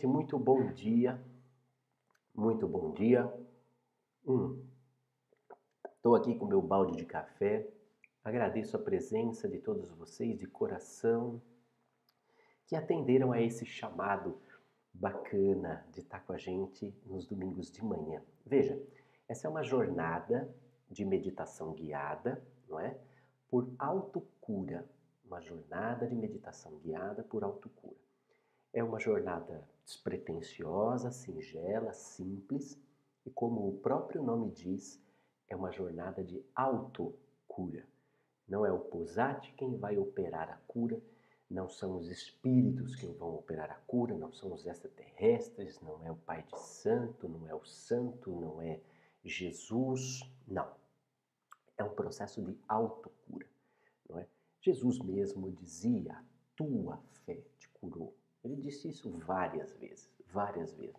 Gente, muito bom dia. Muito bom dia. Hum. Estou aqui com meu balde de café. Agradeço a presença de todos vocês de coração que atenderam a esse chamado bacana de estar com a gente nos domingos de manhã. Veja, essa é uma jornada de meditação guiada, não é? Por autocura. Uma jornada de meditação guiada por autocura. É uma jornada despretensiosa, singela, simples e, como o próprio nome diz, é uma jornada de autocura. Não é o Posati quem vai operar a cura, não são os espíritos quem vão operar a cura, não são os extraterrestres, não é o Pai de Santo, não é o Santo, não é Jesus, não. É um processo de autocura, não é? Jesus mesmo dizia: "A tua fé te curou". Ele disse isso várias vezes, várias vezes.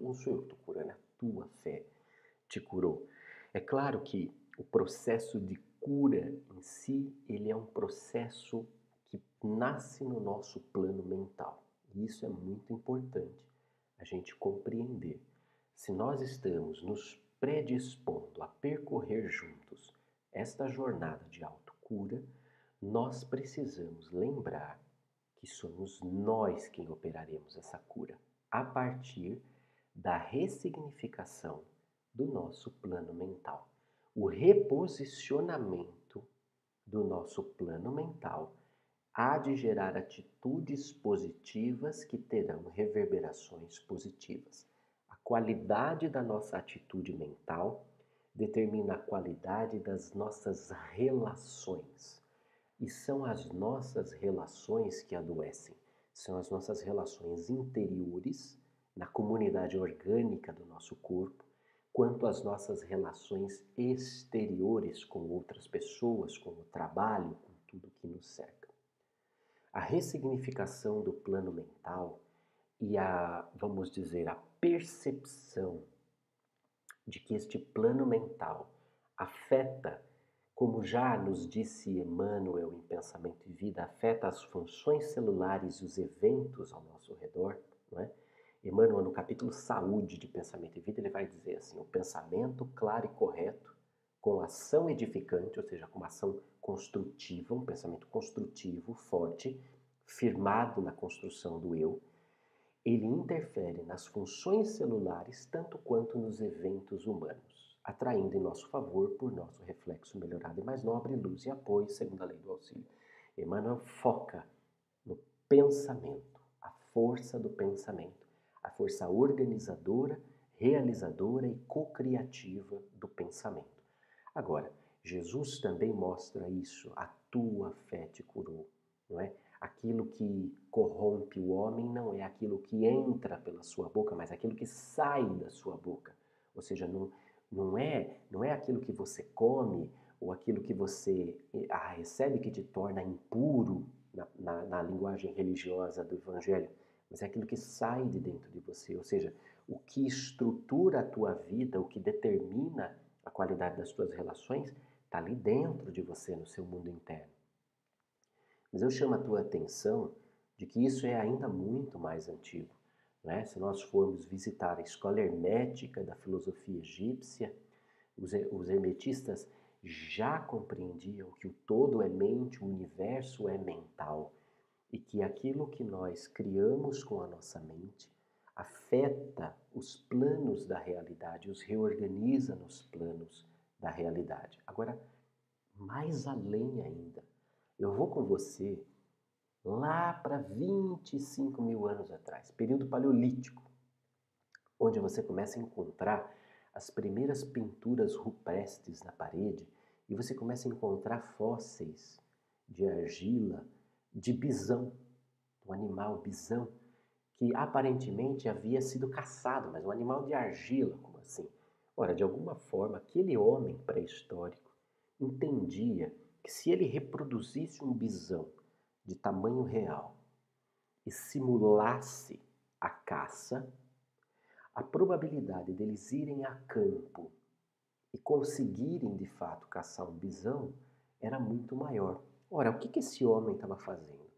Não sou eu que estou curando, a tua fé te curou. É claro que o processo de cura em si, ele é um processo que nasce no nosso plano mental. E isso é muito importante a gente compreender. Se nós estamos nos predispondo a percorrer juntos esta jornada de autocura, nós precisamos lembrar que somos nós quem operaremos essa cura a partir da ressignificação do nosso plano mental. O reposicionamento do nosso plano mental há de gerar atitudes positivas que terão reverberações positivas. A qualidade da nossa atitude mental determina a qualidade das nossas relações. E são as nossas relações que adoecem, são as nossas relações interiores, na comunidade orgânica do nosso corpo, quanto as nossas relações exteriores com outras pessoas, com o trabalho, com tudo que nos cerca. A ressignificação do plano mental e a, vamos dizer, a percepção de que este plano mental afeta como já nos disse Emmanuel em Pensamento e Vida, afeta as funções celulares e os eventos ao nosso redor, não é? Emmanuel, no capítulo Saúde de Pensamento e Vida, ele vai dizer assim: o pensamento claro e correto, com ação edificante, ou seja, com uma ação construtiva, um pensamento construtivo, forte, firmado na construção do eu, ele interfere nas funções celulares tanto quanto nos eventos humanos atraindo em nosso favor, por nosso reflexo melhorado e mais nobre, luz e apoio, segundo a lei do auxílio. Emmanuel foca no pensamento, a força do pensamento, a força organizadora, realizadora e co-criativa do pensamento. Agora, Jesus também mostra isso, a tua fé te curou, não é? Aquilo que corrompe o homem não é aquilo que entra pela sua boca, mas aquilo que sai da sua boca. Ou seja, não, não é, não é aquilo que você come ou aquilo que você ah, recebe que te torna impuro na, na, na linguagem religiosa do Evangelho, mas é aquilo que sai de dentro de você, ou seja, o que estrutura a tua vida, o que determina a qualidade das tuas relações, está ali dentro de você, no seu mundo interno. Mas eu chamo a tua atenção de que isso é ainda muito mais antigo. Né? Se nós formos visitar a escola hermética da filosofia egípcia, os, os hermetistas já compreendiam que o todo é mente, o universo é mental e que aquilo que nós criamos com a nossa mente afeta os planos da realidade, os reorganiza nos planos da realidade. Agora, mais além ainda, eu vou com você lá para 25 mil anos atrás, período paleolítico, onde você começa a encontrar as primeiras pinturas rupestres na parede e você começa a encontrar fósseis de argila de bisão, um animal bisão que aparentemente havia sido caçado, mas um animal de argila, como assim? Ora, de alguma forma, aquele homem pré-histórico entendia que se ele reproduzisse um bisão de tamanho real e simulasse a caça, a probabilidade deles irem a campo e conseguirem de fato caçar um bisão era muito maior. Ora, o que, esse homem estava fazendo?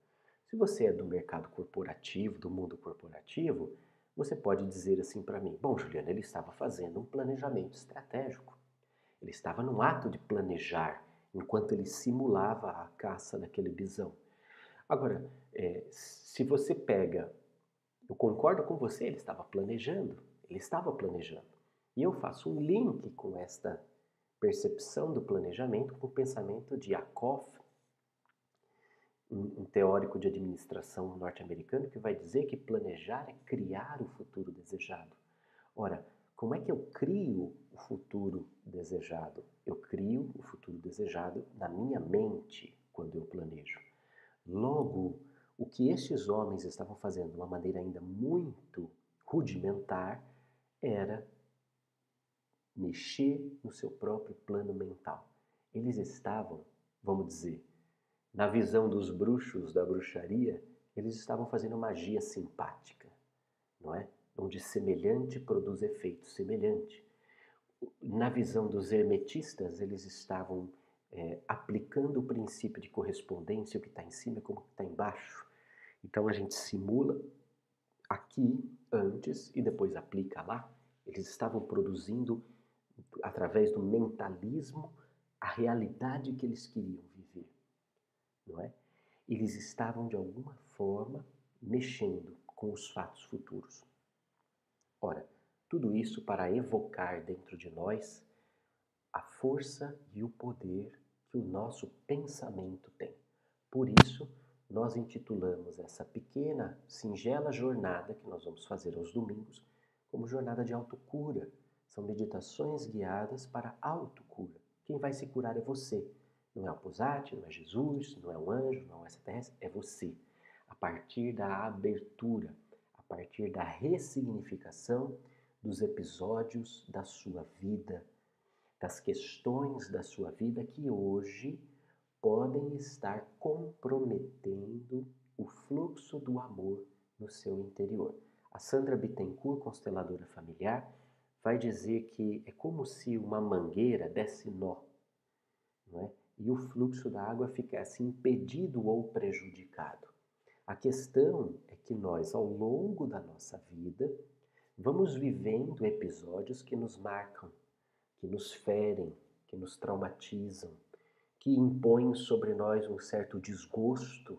Se você é do mercado corporativo, do mundo corporativo, você pode dizer assim para mim: Bom, Juliana, ele estava fazendo um planejamento estratégico. Ele estava num ato de planejar enquanto ele simulava a caça daquele bisão. Agora, é, se você pega, eu concordo com você, ele estava planejando, ele estava planejando. E eu faço um link com esta percepção do planejamento com o pensamento de Akoff, um, teórico de administração norte-americano, que vai dizer que planejar é criar o futuro desejado. Ora, como é que eu crio o futuro desejado? Eu crio o futuro desejado na minha mente quando eu planejo. Logo, o que estes homens estavam fazendo de uma maneira ainda muito rudimentar era mexer no seu próprio plano mental. Eles estavam, vamos dizer, na visão dos bruxos da bruxaria, eles estavam fazendo magia simpática, não é? Onde semelhante produz efeito semelhante. Na visão dos hermetistas, eles estavam é, aplicando o princípio de correspondência, o que está em cima como o que está embaixo. Então a gente simula aqui antes e depois aplica lá. Eles estavam produzindo, através do mentalismo, a realidade que eles queriam viver não é? Eles estavam de alguma forma mexendo com os fatos futuros. Ora, tudo isso para evocar dentro de nós a força e o poder que o nosso pensamento tem. Por isso, nós intitulamos essa pequena, singela jornada que nós vamos fazer aos domingos como jornada de autocura. São meditações guiadas para autocura. Quem vai se curar é você. Não é o Posati, não é Jesus, não é um anjo, não é extraterrestre, é você. A partir da abertura, a partir da ressignificação dos episódios da sua vida, das questões da sua vida que hoje podem estar comprometendo o fluxo do amor no seu interior. A Sandra Bittencourt, consteladora familiar, vai dizer que é como se uma mangueira desse nó, não é? e o fluxo da água ficasse impedido ou prejudicado. A questão é que nós, ao longo da nossa vida, vamos vivendo episódios que nos marcam, que nos ferem, que nos traumatizam, que impõem sobre nós um certo desgosto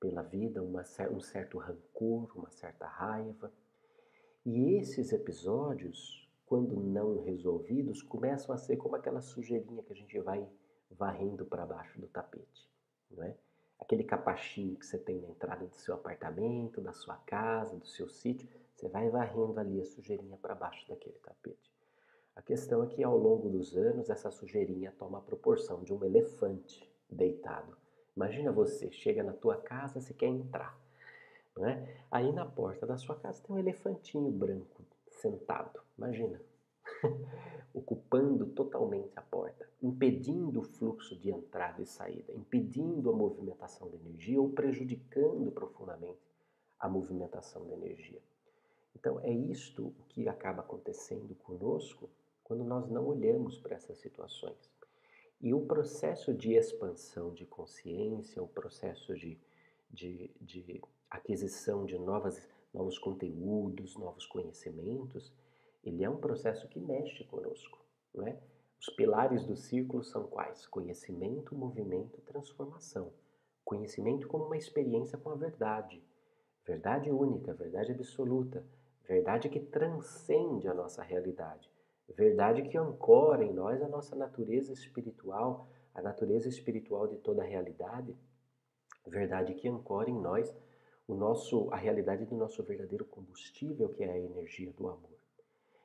pela vida, uma, um certo rancor, uma certa raiva. E esses episódios, quando não resolvidos, começam a ser como aquela sujeirinha que a gente vai varrendo para baixo do tapete, não é? Aquele capachinho que você tem na entrada do seu apartamento, da sua casa, do seu sítio, você vai varrendo ali a sujeirinha para baixo daquele tapete. A questão é que ao longo dos anos essa sujeirinha toma a proporção de um elefante deitado. Imagina você, chega na tua casa, você quer entrar, não é? Aí na porta da sua casa tem um elefantinho branco sentado. Imagina. ocupando totalmente a porta, impedindo o fluxo de entrada e saída, impedindo a movimentação da energia ou prejudicando profundamente a movimentação da energia. Então, é isto o que acaba acontecendo conosco quando nós não olhamos para essas situações. E o processo de expansão de consciência, o processo de, de, de aquisição de novas, novos conteúdos, novos conhecimentos, ele é um processo que mexe conosco, não é? Os pilares do círculo são quais? Conhecimento, movimento transformação. Conhecimento como uma experiência com a verdade. Verdade única, verdade absoluta. Verdade que transcende a nossa realidade. Verdade que ancora em nós a nossa natureza espiritual, a natureza espiritual de toda a realidade. Verdade que ancora em nós o nosso, a realidade do nosso verdadeiro combustível, que é a energia do amor.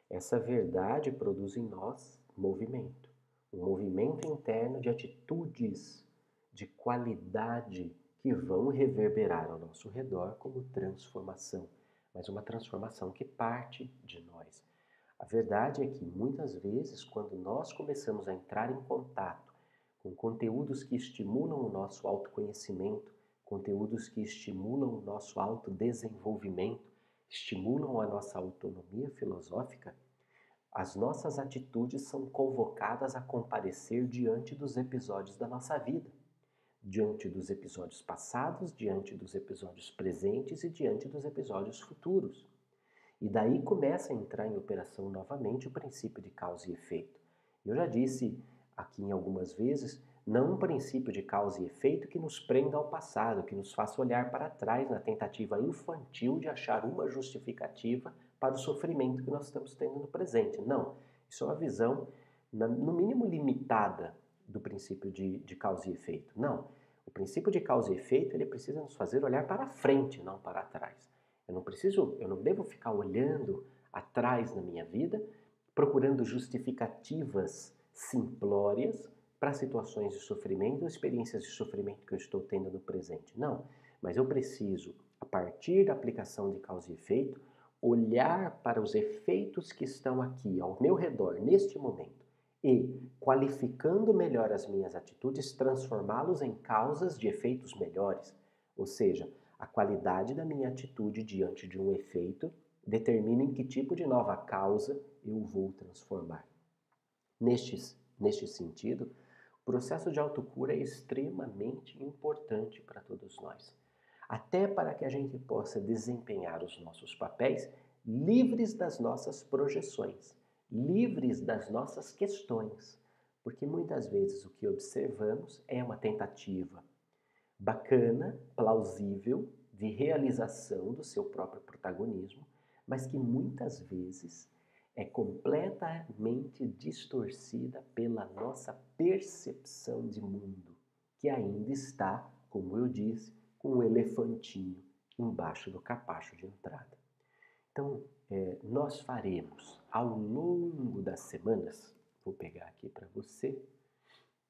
Essa verdade produz em nós movimento, um movimento interno de atitudes de qualidade que vão reverberar ao nosso redor como transformação, mas uma transformação que parte de nós. A verdade é que muitas vezes, quando nós começamos a entrar em contato com conteúdos que estimulam o nosso autoconhecimento, conteúdos que estimulam o nosso autodesenvolvimento, estimulam a nossa autonomia filosófica, as nossas atitudes são convocadas a comparecer diante dos episódios da nossa vida, diante dos episódios passados, diante dos episódios presentes e diante dos episódios futuros. E daí começa a entrar em operação novamente o princípio de causa e efeito. Eu já disse aqui em algumas vezes, não um princípio de causa e efeito que nos prenda ao passado, que nos faça olhar para trás na tentativa infantil de achar uma justificativa para o sofrimento que nós estamos tendo no presente. Não, isso é uma visão, no mínimo, limitada do princípio de, de causa e efeito. Não, o princípio de causa e efeito ele precisa nos fazer olhar para frente, não para trás. Eu não preciso, eu não devo ficar olhando atrás na minha vida, procurando justificativas simplórias para situações de sofrimento, experiências de sofrimento que eu estou tendo no presente. Não, mas eu preciso, a partir da aplicação de causa e efeito, olhar para os efeitos que estão aqui ao meu redor neste momento e, qualificando melhor as minhas atitudes, transformá-los em causas de efeitos melhores. Ou seja, a qualidade da minha atitude diante de um efeito determina em que tipo de nova causa eu vou transformar. Neste, neste sentido, o processo de autocura é extremamente importante para todos nós, até para que a gente possa desempenhar os nossos papéis livres das nossas projeções, livres das nossas questões, porque muitas vezes o que observamos é uma tentativa bacana, plausível, de realização do seu próprio protagonismo, mas que muitas vezes é completamente distorcida pela nossa percepção de mundo, que ainda está, como eu disse, com um elefantinho embaixo do capacho de entrada. Então, é, nós faremos ao longo das semanas, vou pegar aqui para você,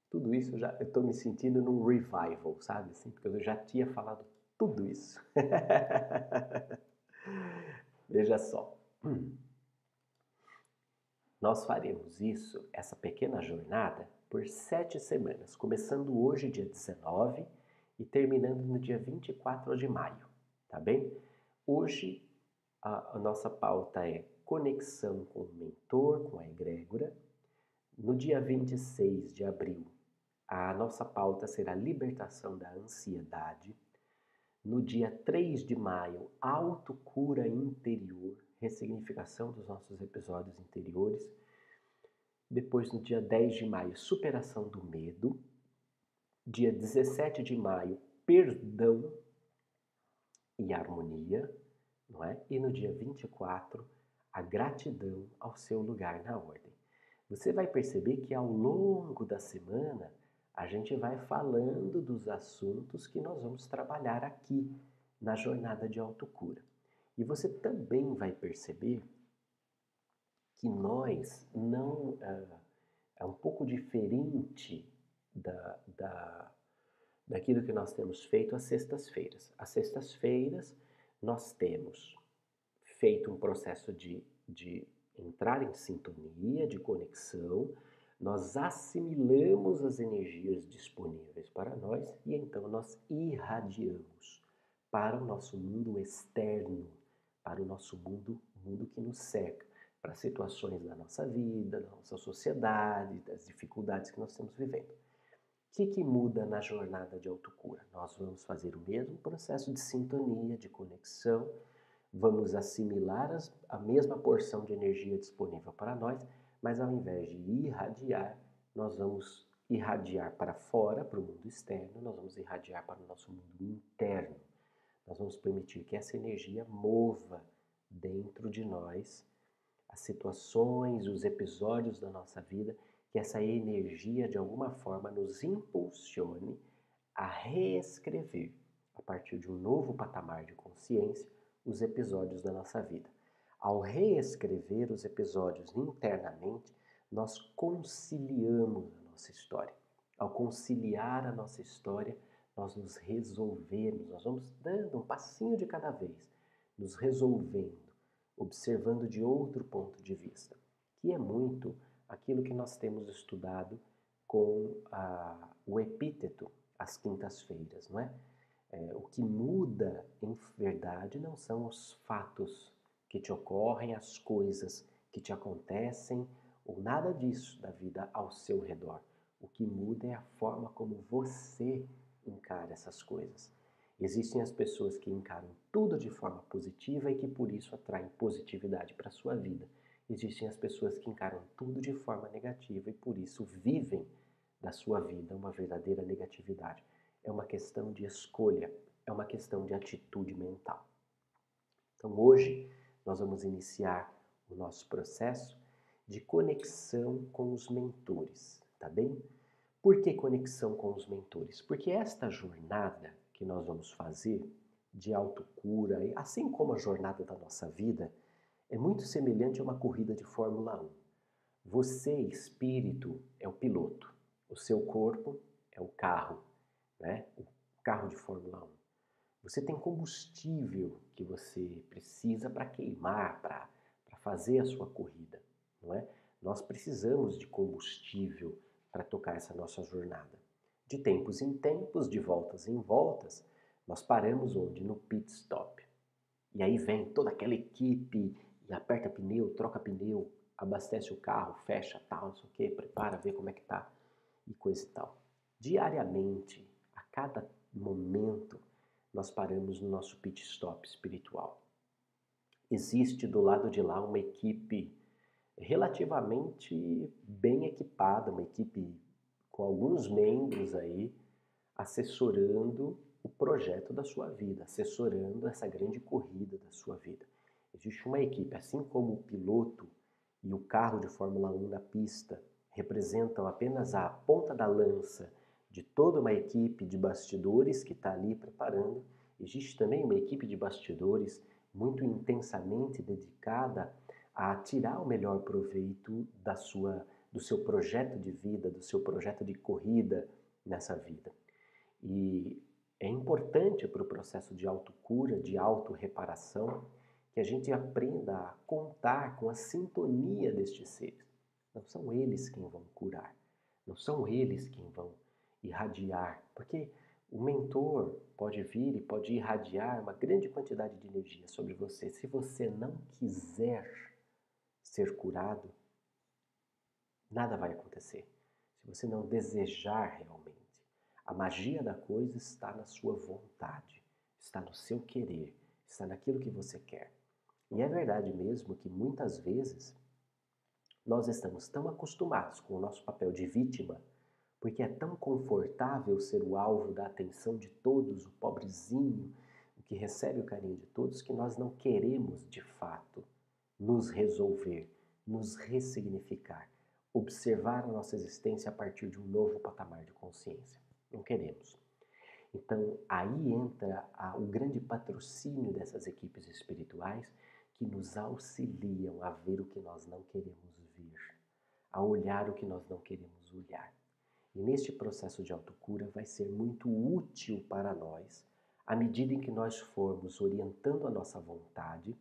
tudo isso eu já estou me sentindo num revival, sabe? Assim, porque eu já tinha falado tudo isso. Veja só. Nós faremos isso, essa pequena jornada, por sete semanas, começando hoje, dia 19, e terminando no dia 24 de maio, tá bem? Hoje a, a nossa pauta é conexão com o mentor, com a egrégora. No dia 26 de abril, a nossa pauta será libertação da ansiedade. No dia 3 de maio, autocura interior, ressignificação dos nossos episódios interiores. Depois, no dia 10 de maio, superação do medo. Dia 17 de maio, perdão e harmonia, não é? E no dia 24, a gratidão ao seu lugar na ordem. Você vai perceber que ao longo da semana a gente vai falando dos assuntos que nós vamos trabalhar aqui na jornada de autocura. E você também vai perceber que nós não. Uh, é um pouco diferente da, da, daquilo que nós temos feito às sextas-feiras. Às sextas-feiras, nós temos feito um processo de, de entrar em sintonia, de conexão, nós assimilamos as energias disponíveis para nós e então nós irradiamos para o nosso mundo externo, para o nosso mundo, mundo que nos cerca, para situações da nossa vida, da nossa sociedade, das dificuldades que nós estamos vivendo. O que, que muda na jornada de autocura? Nós vamos fazer o mesmo processo de sintonia, de conexão, vamos assimilar as, a mesma porção de energia disponível para nós mas ao invés de irradiar, nós vamos irradiar para fora, para o mundo externo, nós vamos irradiar para o nosso mundo interno. Nós vamos permitir que essa energia mova dentro de nós as situações, os episódios da nossa vida, que essa energia de alguma forma nos impulsione a reescrever, a partir de um novo patamar de consciência, os episódios da nossa vida. Ao reescrever os episódios internamente, nós conciliamos a nossa história. Ao conciliar a nossa história, nós nos resolvemos, nós vamos dando um passinho de cada vez, nos resolvendo, observando de outro ponto de vista, que é muito aquilo que nós temos estudado com a, o epíteto às quintas-feiras, não é? é? O que muda, em verdade, não são os fatos que te ocorrem, as coisas que te acontecem, ou nada disso da vida ao seu redor. O que muda é a forma como você encara essas coisas. Existem as pessoas que encaram tudo de forma positiva e que por isso atraem positividade para a sua vida. Existem as pessoas que encaram tudo de forma negativa e por isso vivem da sua vida uma verdadeira negatividade. É uma questão de escolha, é uma questão de atitude mental. Então hoje nós vamos iniciar o nosso processo de conexão com os mentores, tá bem? Por que conexão com os mentores? Porque esta jornada que nós vamos fazer de autocura, assim como a jornada da nossa vida, é muito semelhante a uma corrida de Fórmula 1. Você, espírito, é o piloto, o seu corpo é o carro, né? o carro de Fórmula 1. Você tem combustível que você precisa para queimar, para fazer a sua corrida, não é? Nós precisamos de combustível para tocar essa nossa jornada. De tempos em tempos, de voltas em voltas, nós paramos onde? No pit stop. E aí vem toda aquela equipe e aperta pneu, troca pneu, abastece o carro, fecha tal, não sei o quê, prepara, vê como é que tá e coisa e tal. Diariamente, a cada momento, nós paramos no nosso pit stop espiritual. Existe do lado de lá uma equipe relativamente bem equipada, uma equipe com alguns membros aí assessorando o projeto da sua vida, assessorando essa grande corrida da sua vida. Existe uma equipe, assim como o piloto e o carro de Fórmula 1 na pista representam apenas a ponta da lança de toda uma equipe de bastidores que está ali preparando, existe também uma equipe de bastidores muito intensamente dedicada a tirar o melhor proveito da sua do seu projeto de vida, do seu projeto de corrida nessa vida. E é importante para o processo de autocura, de autorreparação, que a gente aprenda a contar com a sintonia destes seres. Não são eles quem vão curar, não são eles quem vão irradiar, porque o mentor pode vir e pode irradiar uma grande quantidade de energia sobre você. Se você não quiser ser curado, nada vai acontecer. Se você não desejar realmente. A magia da coisa está na sua vontade, está no seu querer, está naquilo que você quer. E é verdade mesmo que muitas vezes nós estamos tão acostumados com o nosso papel de vítima, porque é tão confortável ser o alvo da atenção de todos, o pobrezinho, o que recebe o carinho de todos, que nós não queremos de fato nos resolver, nos ressignificar observar a nossa existência a partir de um novo patamar de consciência. Não queremos. Então, aí entra a, o grande patrocínio dessas equipes espirituais que nos auxiliam a ver o que nós não queremos ver, a olhar o que nós não queremos olhar. E neste processo de autocura vai ser muito útil para nós, à medida em que nós formos orientando a nossa vontade,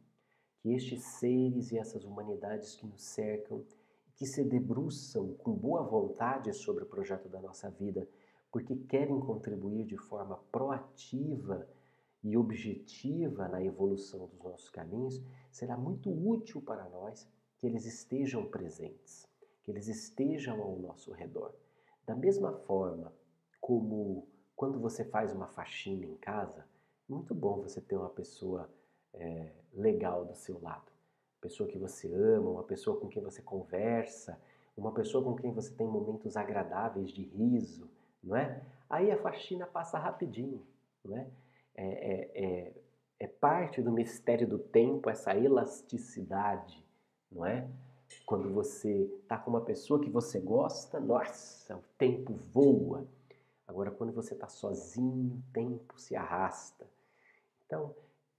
que estes seres e essas humanidades que nos cercam que se debruçam com boa vontade sobre o projeto da nossa vida, porque querem contribuir de forma proativa e objetiva na evolução dos nossos caminhos, será muito útil para nós que eles estejam presentes, que eles estejam ao nosso redor. Da mesma forma como quando você faz uma faxina em casa, muito bom você ter uma pessoa é, legal do seu lado pessoa que você ama, uma pessoa com quem você conversa, uma pessoa com quem você tem momentos agradáveis de riso, não é? Aí a faxina passa rapidinho, não é? É, é, é, é parte do mistério do tempo essa elasticidade, não é? Quando você está com uma pessoa que você gosta, nossa, o tempo voa. Agora, quando você está sozinho, o tempo se arrasta. Então,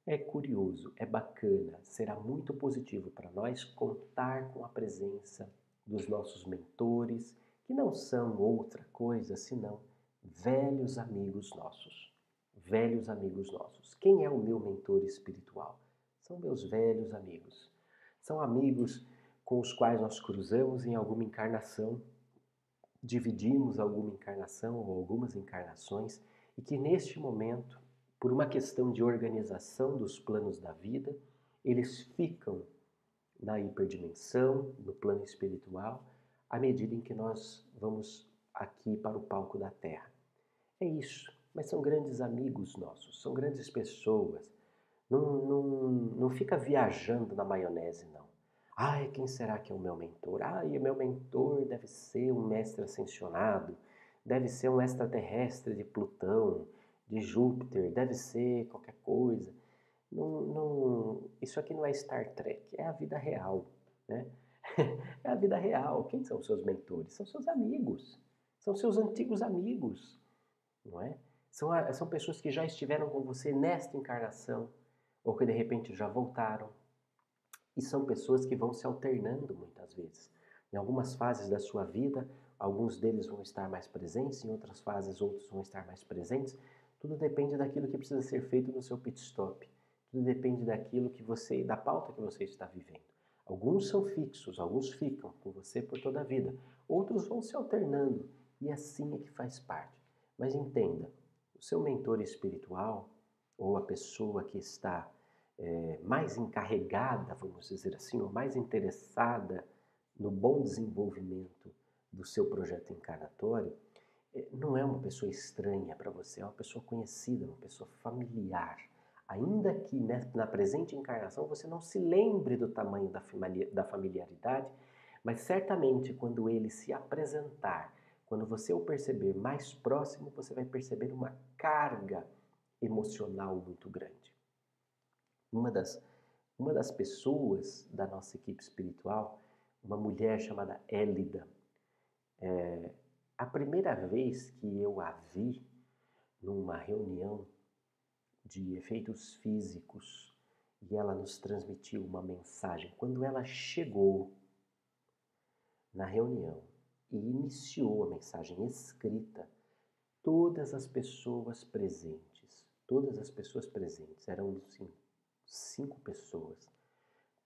é curioso, é bacana, será muito positivo para nós contar com a presença dos nossos mentores, que não são outra coisa senão velhos amigos nossos. Velhos amigos nossos. Quem é o meu mentor espiritual? São meus velhos amigos. São amigos com os quais nós cruzamos em alguma encarnação, dividimos alguma encarnação ou algumas encarnações e que neste momento por uma questão de organização dos planos da vida, eles ficam na hiperdimensão, no plano espiritual, à medida em que nós vamos aqui para o palco da Terra. É isso. mas são grandes amigos nossos, são grandes pessoas. Não, não, não fica viajando na maionese, não. Ai, quem será que é o meu mentor? Ai, meu mentor deve ser um mestre ascensionado, deve ser um extraterrestre de Plutão, de Júpiter, deve ser qualquer coisa. Não, não, isso aqui não é Star Trek, é a vida real. Né? é a vida real. Quem são seus mentores? São seus amigos, são seus antigos amigos, não é? São, são pessoas que já estiveram com você nesta encarnação, ou que de repente já voltaram. E são pessoas que vão se alternando muitas vezes. Em algumas fases da sua vida, alguns deles vão estar mais presentes, em outras fases, outros vão estar mais presentes. Tudo depende daquilo que precisa ser feito no seu pit stop. Tudo depende daquilo que você, da pauta que você está vivendo. Alguns são fixos, alguns ficam com você por toda a vida. Outros vão se alternando e assim é que faz parte. Mas entenda, o seu mentor espiritual ou a pessoa que está é, mais encarregada, vamos dizer assim, ou mais interessada no bom desenvolvimento do seu projeto encarnatório, é, não é uma pessoa estranha para você, é uma pessoa conhecida, uma pessoa familiar Ainda que na presente encarnação você não se lembre do tamanho da familiaridade, mas certamente quando ele se apresentar, quando você o perceber mais próximo, você vai perceber uma carga emocional muito grande. Uma das, uma das pessoas da nossa equipe espiritual, uma mulher chamada Élida, é, a primeira vez que eu a vi numa reunião de efeitos físicos e ela nos transmitiu uma mensagem. Quando ela chegou na reunião e iniciou a mensagem escrita, todas as pessoas presentes, todas as pessoas presentes, eram cinco, cinco pessoas,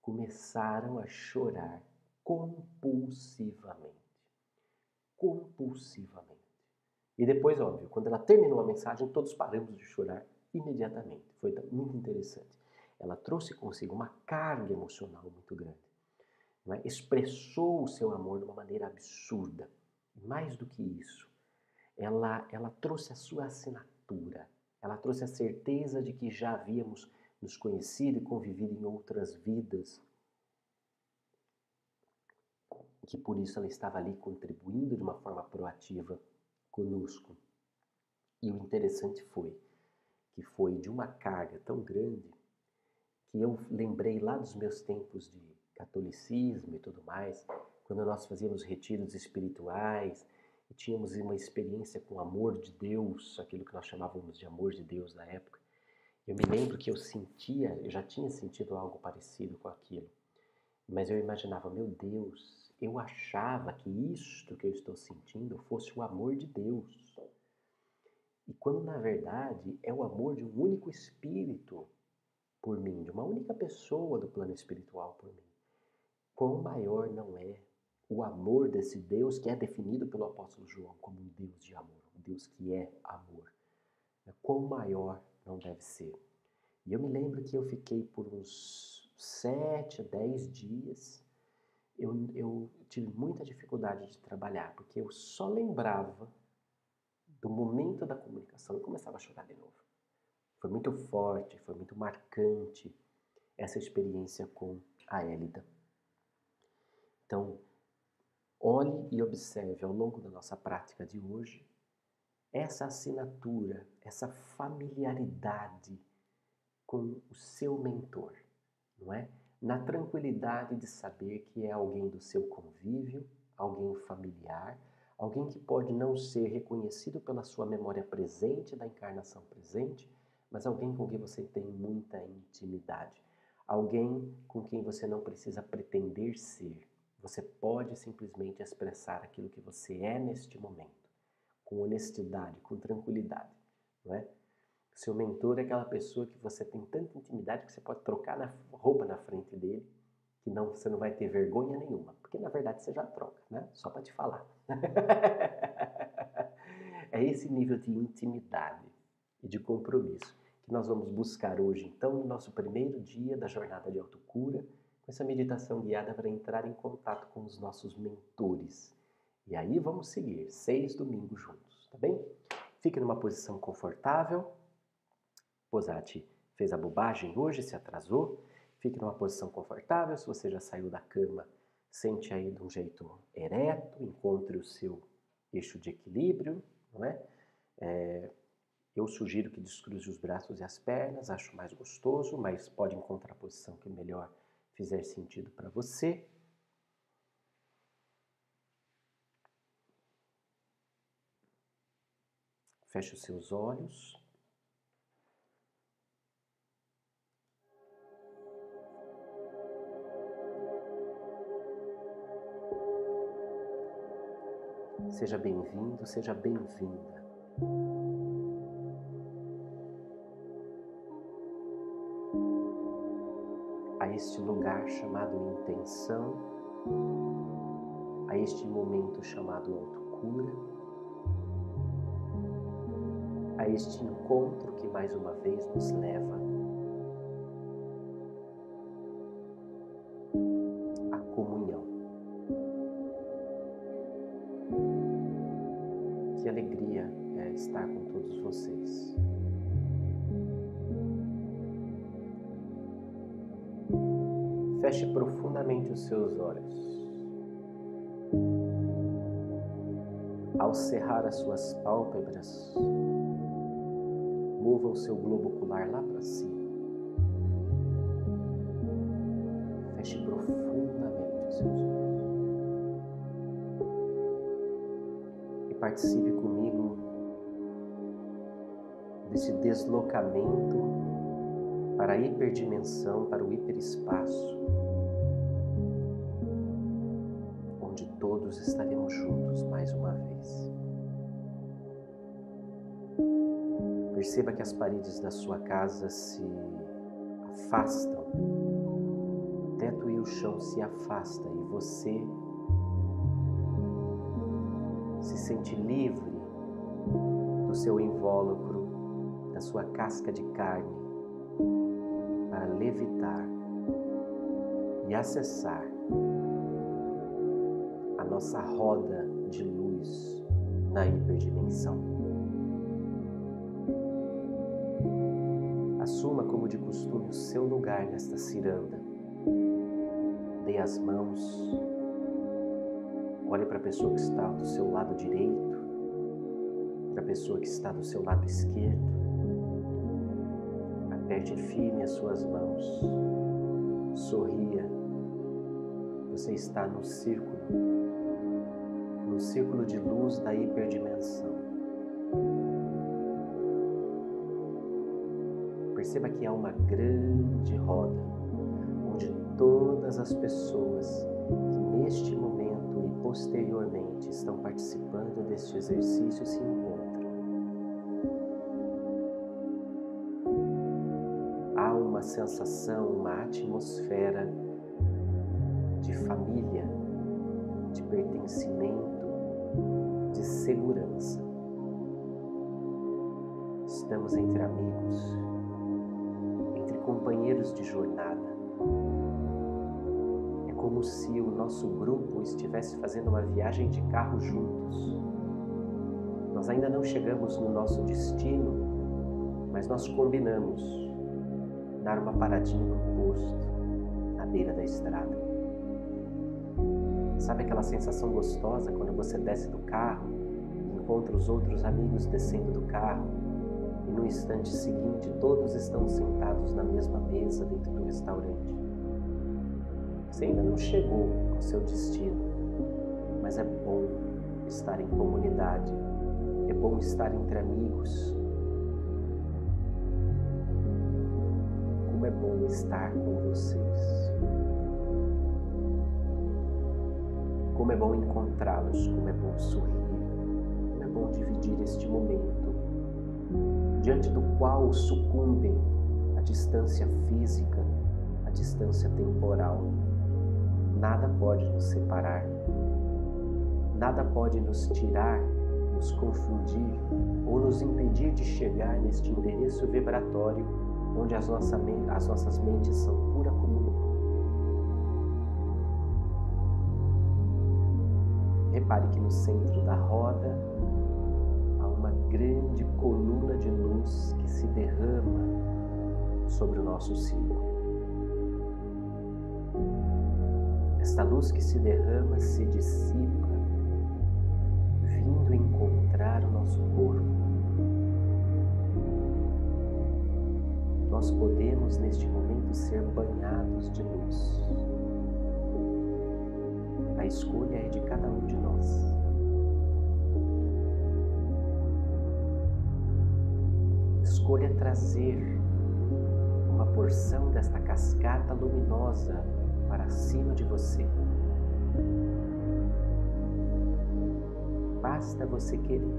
começaram a chorar compulsivamente. Compulsivamente. E depois, óbvio, quando ela terminou a mensagem, todos paramos de chorar imediatamente. Foi muito interessante. Ela trouxe consigo uma carga emocional muito grande. É? Expressou o seu amor de uma maneira absurda. Mais do que isso, ela, ela trouxe a sua assinatura. Ela trouxe a certeza de que já havíamos nos conhecido e convivido em outras vidas. Que por isso ela estava ali contribuindo de uma forma proativa conosco. E o interessante foi que foi de uma carga tão grande que eu lembrei lá dos meus tempos de catolicismo e tudo mais, quando nós fazíamos retiros espirituais e tínhamos uma experiência com o amor de Deus, aquilo que nós chamávamos de amor de Deus na época. Eu me lembro que eu sentia, eu já tinha sentido algo parecido com aquilo, mas eu imaginava, meu Deus, eu achava que isto que eu estou sentindo fosse o amor de Deus. E quando na verdade é o amor de um único espírito por mim, de uma única pessoa do plano espiritual por mim. Quão maior não é o amor desse Deus que é definido pelo apóstolo João como um Deus de amor, um Deus que é amor. Quão maior não deve ser. E eu me lembro que eu fiquei por uns sete a dez dias, eu, eu tive muita dificuldade de trabalhar, porque eu só lembrava do momento da comunicação e começava a chorar de novo. Foi muito forte, foi muito marcante essa experiência com a Élida. Então, olhe e observe ao longo da nossa prática de hoje essa assinatura, essa familiaridade com o seu mentor, não é? Na tranquilidade de saber que é alguém do seu convívio, alguém familiar, alguém que pode não ser reconhecido pela sua memória presente da encarnação presente, mas alguém com quem você tem muita intimidade, alguém com quem você não precisa pretender ser. Você pode simplesmente expressar aquilo que você é neste momento, com honestidade, com tranquilidade, não é? Seu mentor é aquela pessoa que você tem tanta intimidade que você pode trocar na roupa na frente dele que não, você não vai ter vergonha nenhuma, porque na verdade você já troca, né? Só para te falar. é esse nível de intimidade e de compromisso que nós vamos buscar hoje, então, no nosso primeiro dia da jornada de autocura, com essa meditação guiada para entrar em contato com os nossos mentores. E aí vamos seguir seis domingos juntos, tá bem? Fique numa posição confortável. Posati fez a bobagem hoje, se atrasou. Fique numa posição confortável. Se você já saiu da cama, sente aí de um jeito ereto, encontre o seu eixo de equilíbrio, não é? é eu sugiro que descruze os braços e as pernas, acho mais gostoso, mas pode encontrar a posição que melhor fizer sentido para você. Feche os seus olhos. Seja bem-vindo, seja bem-vinda. A este lugar chamado intenção, a este momento chamado autocura, a este encontro que mais uma vez nos leva. Feche profundamente os seus olhos. Ao cerrar as suas pálpebras, mova o seu globo ocular lá para cima. Feche profundamente os seus olhos. E participe comigo desse deslocamento para a hiperdimensão, para o hiperespaço, Perceba que as paredes da sua casa se afastam, o teto e o chão se afastam e você se sente livre do seu invólucro, da sua casca de carne para levitar e acessar a nossa roda de luz na hiperdimensão. Assuma como de costume o seu lugar nesta ciranda. Dê as mãos. Olhe para a pessoa que está do seu lado direito, para a pessoa que está do seu lado esquerdo Aperte firme as suas mãos. Sorria. Você está no círculo, no círculo de luz da hiperdimensão. Que há uma grande roda onde todas as pessoas que neste momento e posteriormente estão participando deste exercício se encontram. uma sensação, uma atmosfera de família, de pertencimento, de segurança. Estamos entre amigos, companheiros de jornada. É como se o nosso grupo estivesse fazendo uma viagem de carro juntos. Nós ainda não chegamos no nosso destino, mas nós combinamos dar uma paradinha no posto, na beira da estrada. Sabe aquela sensação gostosa quando você desce do carro e encontra os outros amigos descendo do carro instante seguinte todos estão sentados na mesma mesa dentro do restaurante? Você ainda não chegou ao seu destino, mas é bom estar em comunidade, é bom estar entre amigos, como é bom estar com vocês. Como é bom encontrá-los, como é bom sorrir, como é bom dividir este momento, diante do qual sucumbem a distância física, a distância temporal. Nada pode nos separar, nada pode nos tirar, nos confundir ou nos impedir de chegar neste endereço vibratório onde as, nossa, as nossas mentes são pura comunhão. Repare que no centro da roda grande coluna de luz que se derrama sobre o nosso círculo. Esta luz que se derrama se dissipa, vindo encontrar o nosso corpo. Nós podemos neste momento ser Trazer uma porção desta cascata luminosa para cima de você. Basta você querer,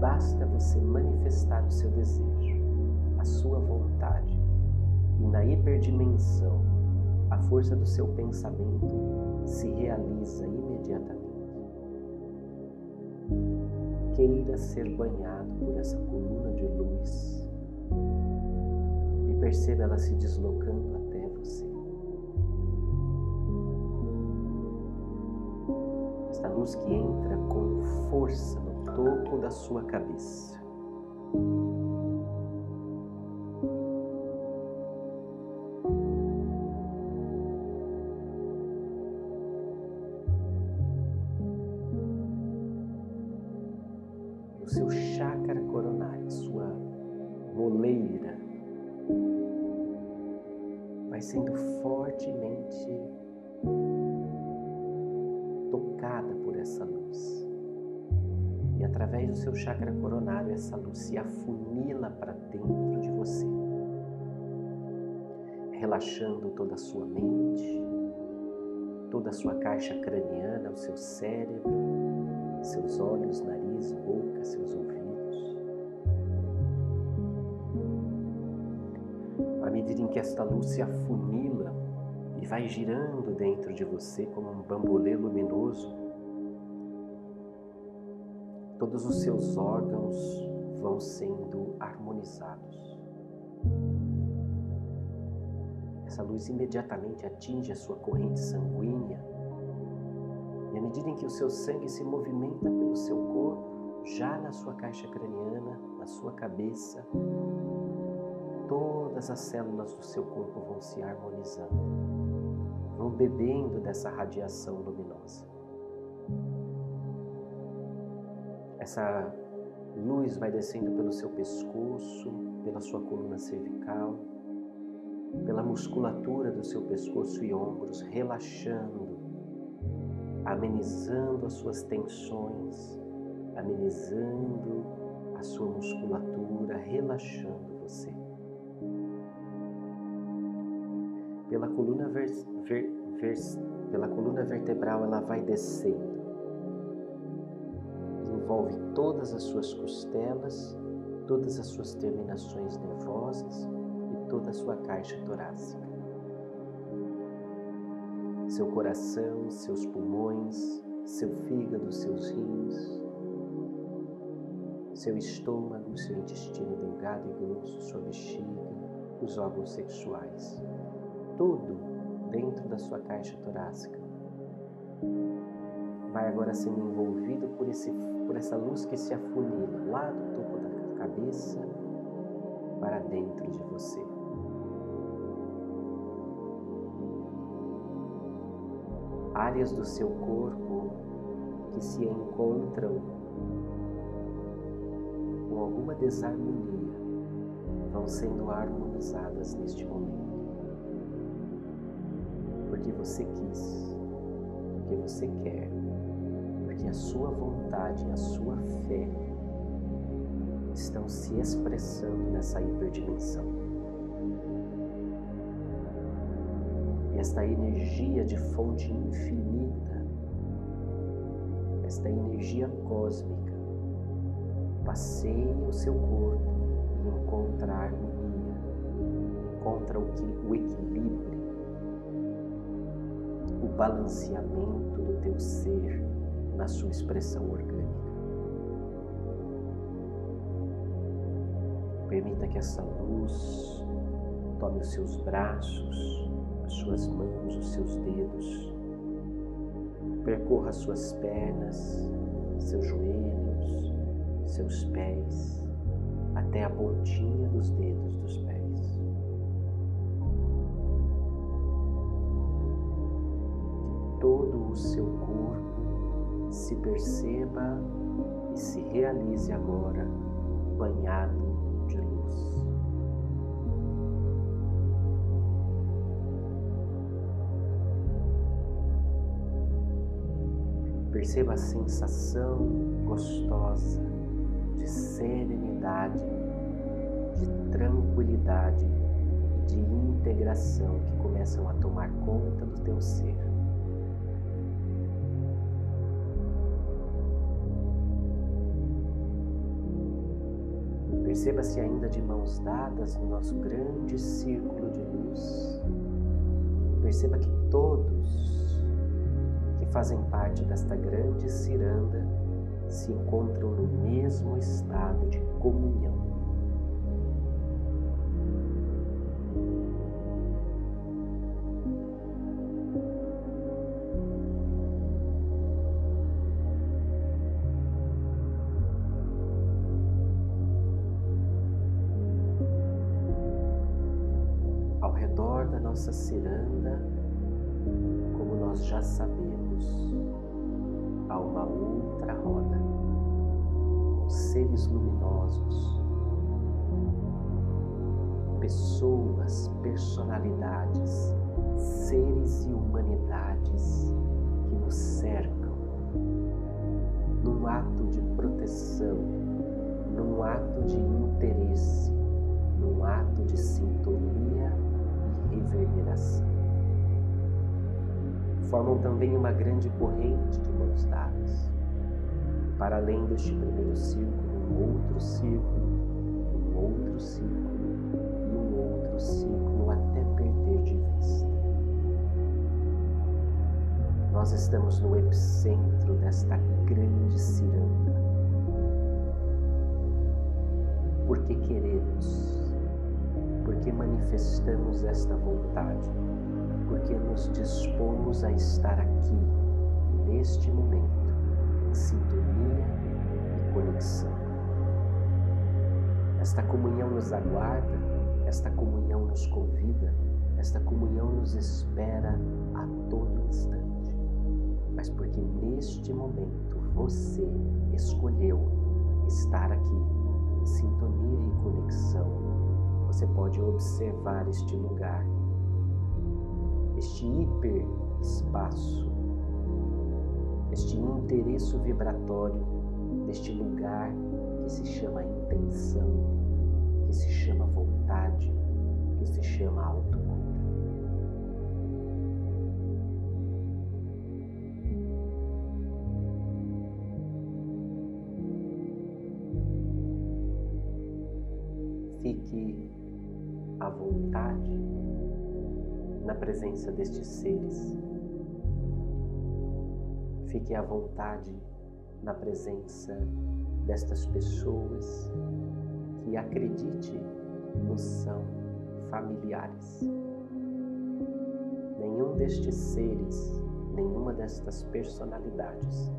basta você manifestar o seu desejo, a sua vontade, e na hiperdimensão, a força do seu pensamento se realiza imediatamente. Queira ser banhado por essa coluna de luz perceba ela se deslocando até você. esta luz que entra com força no topo da sua cabeça. Você como um bambolê luminoso. Todos os seus órgãos vão sendo harmonizados. Essa luz imediatamente atinge a sua corrente sanguínea. E à medida em que o seu sangue se movimenta pelo seu corpo, já na sua caixa craniana, na sua cabeça, todas as células do seu corpo vão se harmonizando vão bebendo dessa radiação luminosa. Essa luz vai descendo pelo seu pescoço, pela sua coluna cervical, pela musculatura do seu pescoço e ombros, relaxando, amenizando as suas tensões, amenizando a sua musculatura, relaxando você. Pela coluna, ver, ver, ver, pela coluna vertebral ela vai descendo. Envolve todas as suas costelas, todas as suas terminações nervosas e toda a sua caixa torácica. Seu coração, seus pulmões, seu fígado, seus rins, seu estômago, seu intestino delgado e grosso, sua bexiga, os órgãos sexuais tudo dentro da sua caixa torácica. Vai agora sendo envolvido por, esse, por essa luz que se afunila lá do topo da cabeça para dentro de você. Áreas do seu corpo que se encontram com alguma desarmonia vão sendo harmonizadas neste momento você quis, porque você quer, porque a sua vontade e a sua fé estão se expressando nessa hiperdimensão. E esta energia de fonte infinita, esta energia cósmica, passeia o seu corpo e encontra a harmonia, encontra o equilíbrio balanceamento do teu ser na sua expressão orgânica. Permita que essa luz tome os seus braços, as suas mãos, os seus dedos, percorra as suas pernas, seus joelhos, seus pés até a pontinha dos dedos dos pés. Perceba a sensação gostosa de serenidade, de tranquilidade de integração que começam a tomar conta do teu ser. Perceba-se ainda de mãos dadas no nosso grande círculo de luz. Perceba que todos fazem parte desta grande ciranda se encontram no mesmo estado de comunhão. Círculo, um outro círculo, um outro círculo e um outro círculo até perder de vista. Nós estamos no epicentro desta grande ciranda. Porque queremos, porque manifestamos esta vontade porque nos dispomos a estar aqui, neste momento, em sintonia conexão. Esta comunhão nos aguarda, esta comunhão nos convida, esta comunhão nos espera a todo instante. Mas porque neste momento você escolheu estar aqui, em sintonia e conexão, você pode observar este lugar este hiperespaço, este interesse vibratório deste lugar que se chama intenção, que se chama vontade, que se chama autocura. Fique à vontade na presença destes seres. Fique à vontade na presença destas pessoas que acredite nos são familiares. Nenhum destes seres, nenhuma destas personalidades,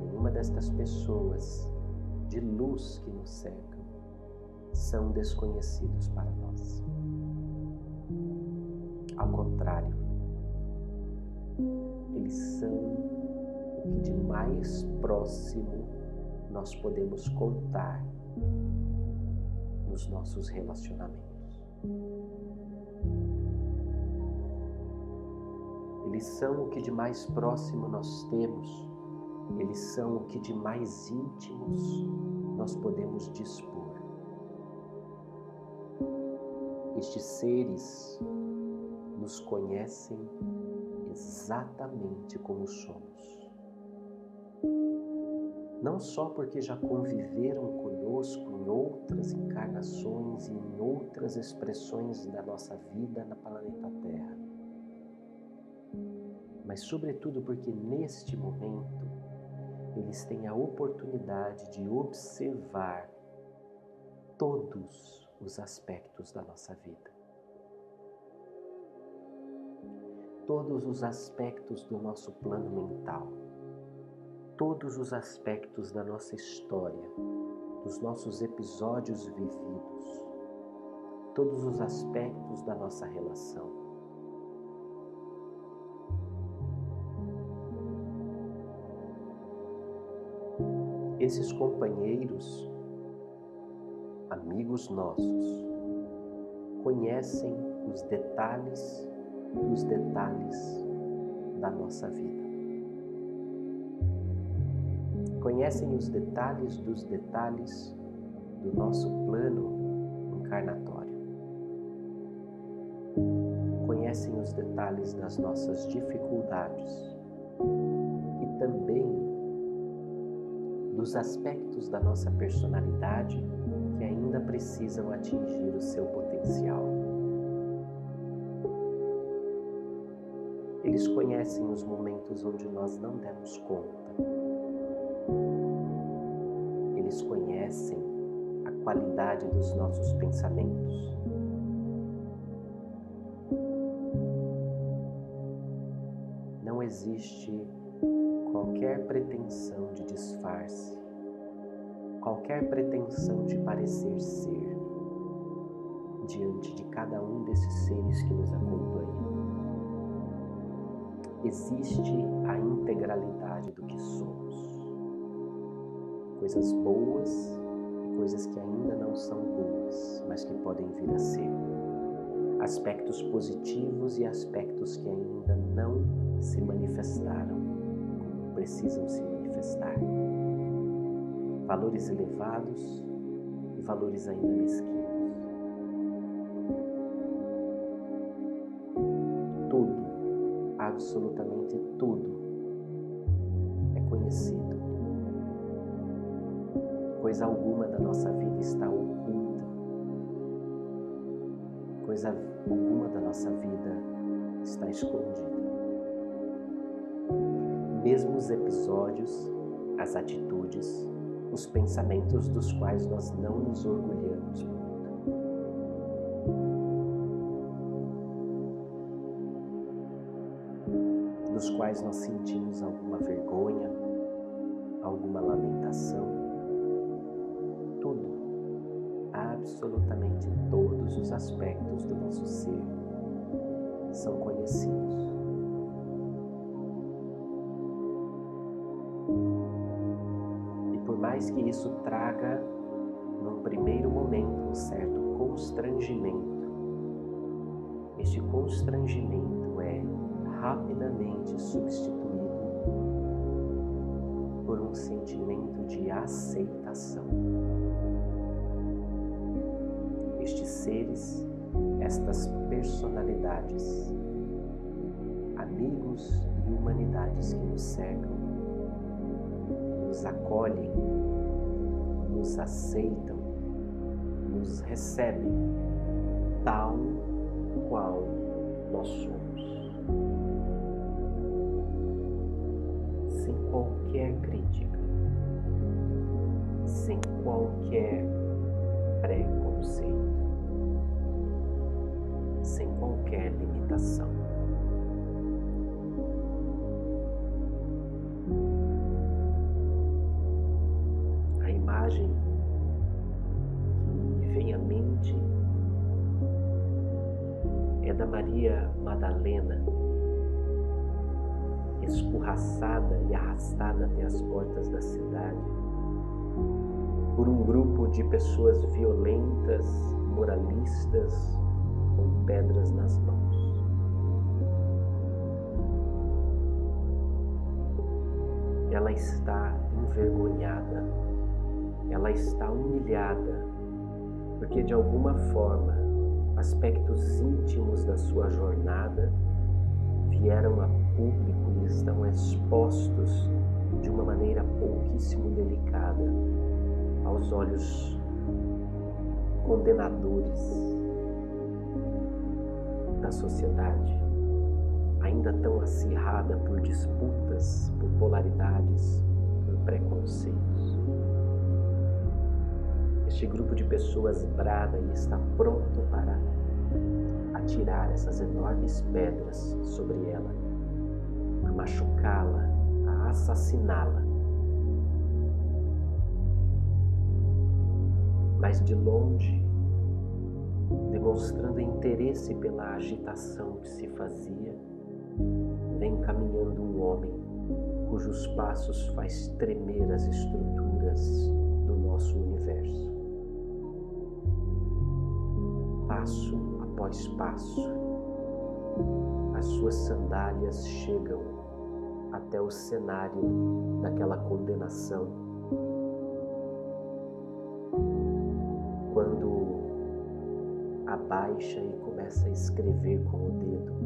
nenhuma destas pessoas de luz que nos cercam são desconhecidos para nós. Ao contrário, eles são que de mais próximo nós podemos contar nos nossos relacionamentos. Eles são o que de mais próximo nós temos, eles são o que de mais íntimos nós podemos dispor. Estes seres nos conhecem exatamente como somos. Não só porque já conviveram conosco em outras encarnações e em outras expressões da nossa vida na planeta Terra, mas, sobretudo, porque neste momento eles têm a oportunidade de observar todos os aspectos da nossa vida. todos os aspectos do nosso plano mental, todos os aspectos da nossa história, os nossos episódios vividos, todos os aspectos da nossa relação. Esses companheiros, amigos nossos, conhecem os detalhes dos detalhes da nossa vida. Conhecem os detalhes dos detalhes do nosso plano encarnatório. Conhecem os detalhes das nossas dificuldades e também dos aspectos da nossa personalidade que ainda precisam atingir o seu potencial. Eles conhecem os momentos onde nós não demos conta. Eles conhecem a qualidade dos nossos pensamentos. Não existe qualquer pretensão de disfarce, qualquer pretensão de parecer ser diante de cada um desses seres que nos acompanham existe a integralidade. Coisas boas e coisas que ainda não são boas, mas que podem vir a ser. Aspectos positivos e aspectos que ainda não se manifestaram como precisam se manifestar. Valores elevados e valores ainda mesquinhos. absolutamente tudo Coisa alguma da nossa vida está oculta. Coisa alguma da nossa vida está escondida. Mesmo os episódios, as atitudes, os pensamentos dos quais nós não nos orgulhamos dos quais nós sentimos alguma vergonha, alguma lamentação. Absolutamente todos os aspectos do nosso ser são conhecidos. E por mais que isso traga, num primeiro momento, um certo constrangimento, este constrangimento é rapidamente substituído por um sentimento de aceitação. Seres, estas personalidades, amigos e humanidades que nos cercam, nos acolhem, nos aceitam, nos recebem tal qual nós somos. qualquer crítica, sem qualquer Maria Madalena escorraçada e arrastada até as portas da cidade por um grupo de pessoas violentas, moralistas, com pedras nas mãos. Ela está envergonhada, ela está humilhada, porque de alguma forma aspectos íntimos da sua jornada vieram a público e estão expostos de uma maneira pouquíssimo delicada aos olhos condenadores da sociedade, ainda tão acirrada por disputas, por polaridades, por preconceitos. Este grupo de pessoas brada e está pronto para atirar essas enormes pedras sobre ela, a machucá-la, a assassiná-la. mas de longe, demonstrando interesse pela agitação que se fazia, vem caminhando um homem cujos passos faz tremer as estruturas do nosso universo. Passo após passo, as suas sandálias chegam até o cenário daquela condenação. Quando abaixa e começa a escrever com o dedo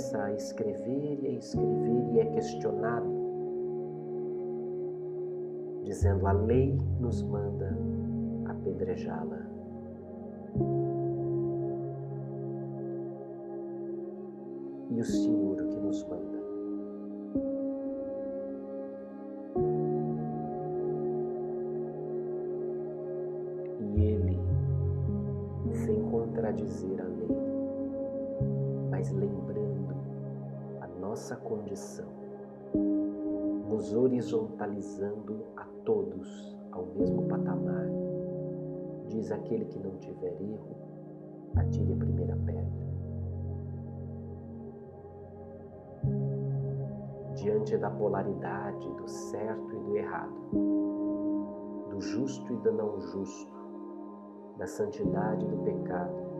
começa a escrever e a escrever e é questionado, dizendo: A lei nos manda apedrejá-la. E o Senhor que nos manda? Horizontalizando a todos ao mesmo patamar, diz aquele que não tiver erro, atire a primeira pedra. Diante da polaridade do certo e do errado, do justo e do não justo, da santidade e do pecado,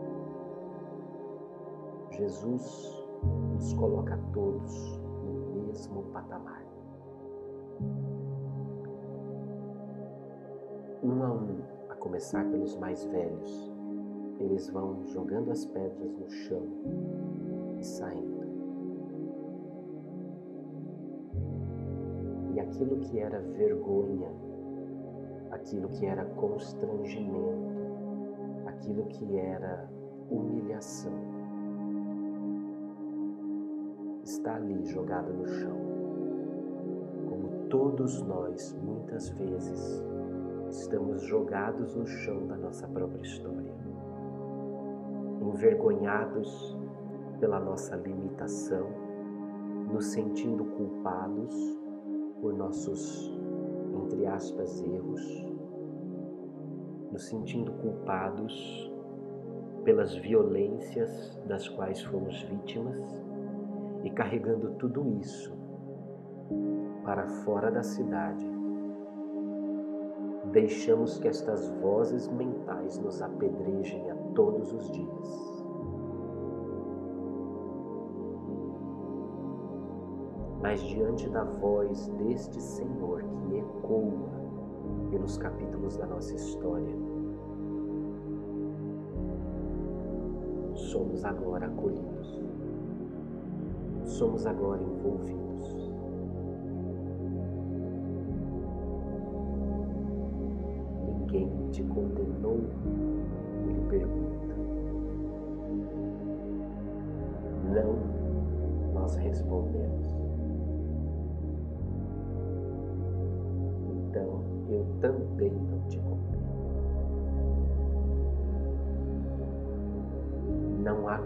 Jesus nos coloca todos no mesmo patamar. Um a um, a começar pelos mais velhos, eles vão jogando as pedras no chão e saindo. E aquilo que era vergonha, aquilo que era constrangimento, aquilo que era humilhação, está ali jogado no chão. Como todos nós, muitas vezes, estamos jogados no chão da nossa própria história, envergonhados pela nossa limitação, nos sentindo culpados por nossos, entre aspas, erros, nos sentindo culpados pelas violências das quais fomos vítimas e carregando tudo isso para fora da cidade, deixamos que estas vozes mentais nos apedrejem a todos os dias. Mas diante da voz deste Senhor que ecoa pelos capítulos da nossa história, somos agora acolhidos, somos agora envolvidos.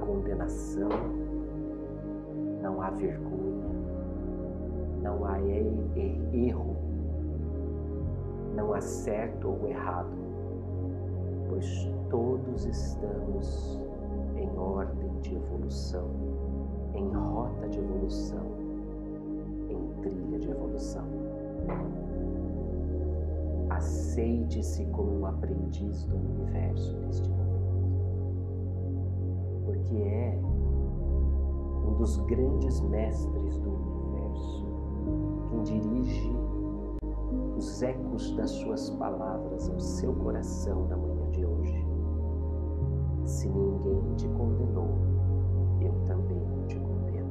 Condenação, não há vergonha, não há erro, não há certo ou errado, pois todos estamos em ordem de evolução, em rota de evolução, em trilha de evolução. Aceite-se como um aprendiz do universo neste momento, porque é um dos grandes mestres do universo quem dirige os ecos das suas palavras ao seu coração na manhã de hoje. Se ninguém te condenou, eu também te condeno.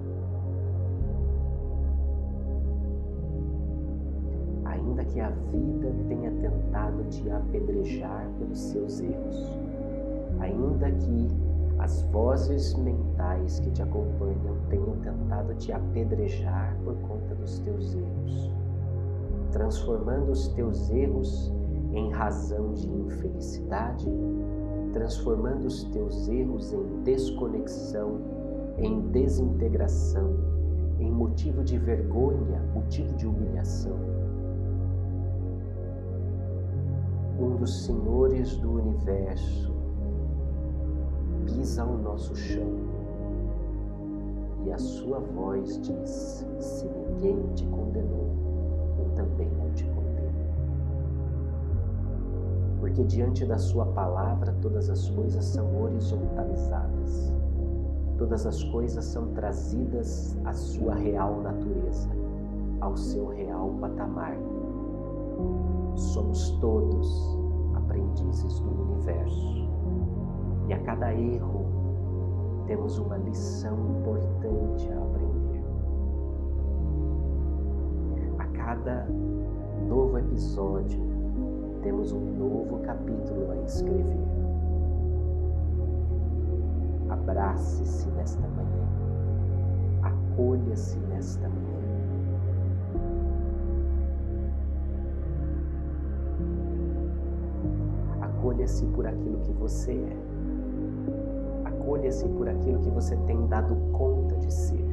Ainda que a vida tenha tentado te apedrejar pelos seus erros, ainda que as vozes mentais que te acompanham tenham tentado te apedrejar por conta dos teus erros, transformando os teus erros em razão de infelicidade, transformando os teus erros em desconexão em desintegração, em motivo de vergonha, motivo de humilhação. Um dos senhores do universo pisa o nosso chão e a sua voz diz: Se ninguém te condenou, eu também não te condeno. Porque diante da Sua palavra todas as coisas são horizontalizadas, todas as coisas são trazidas à sua real natureza, ao seu real patamar. Somos todos aprendizes do universo e a cada erro temos uma lição importante a aprender. A cada novo episódio, temos um novo capítulo a escrever. Abrace-se nesta manhã, acolha-se nesta manhã. Acolha-se por aquilo que você é Acolha-se por aquilo que você tem dado conta de ser.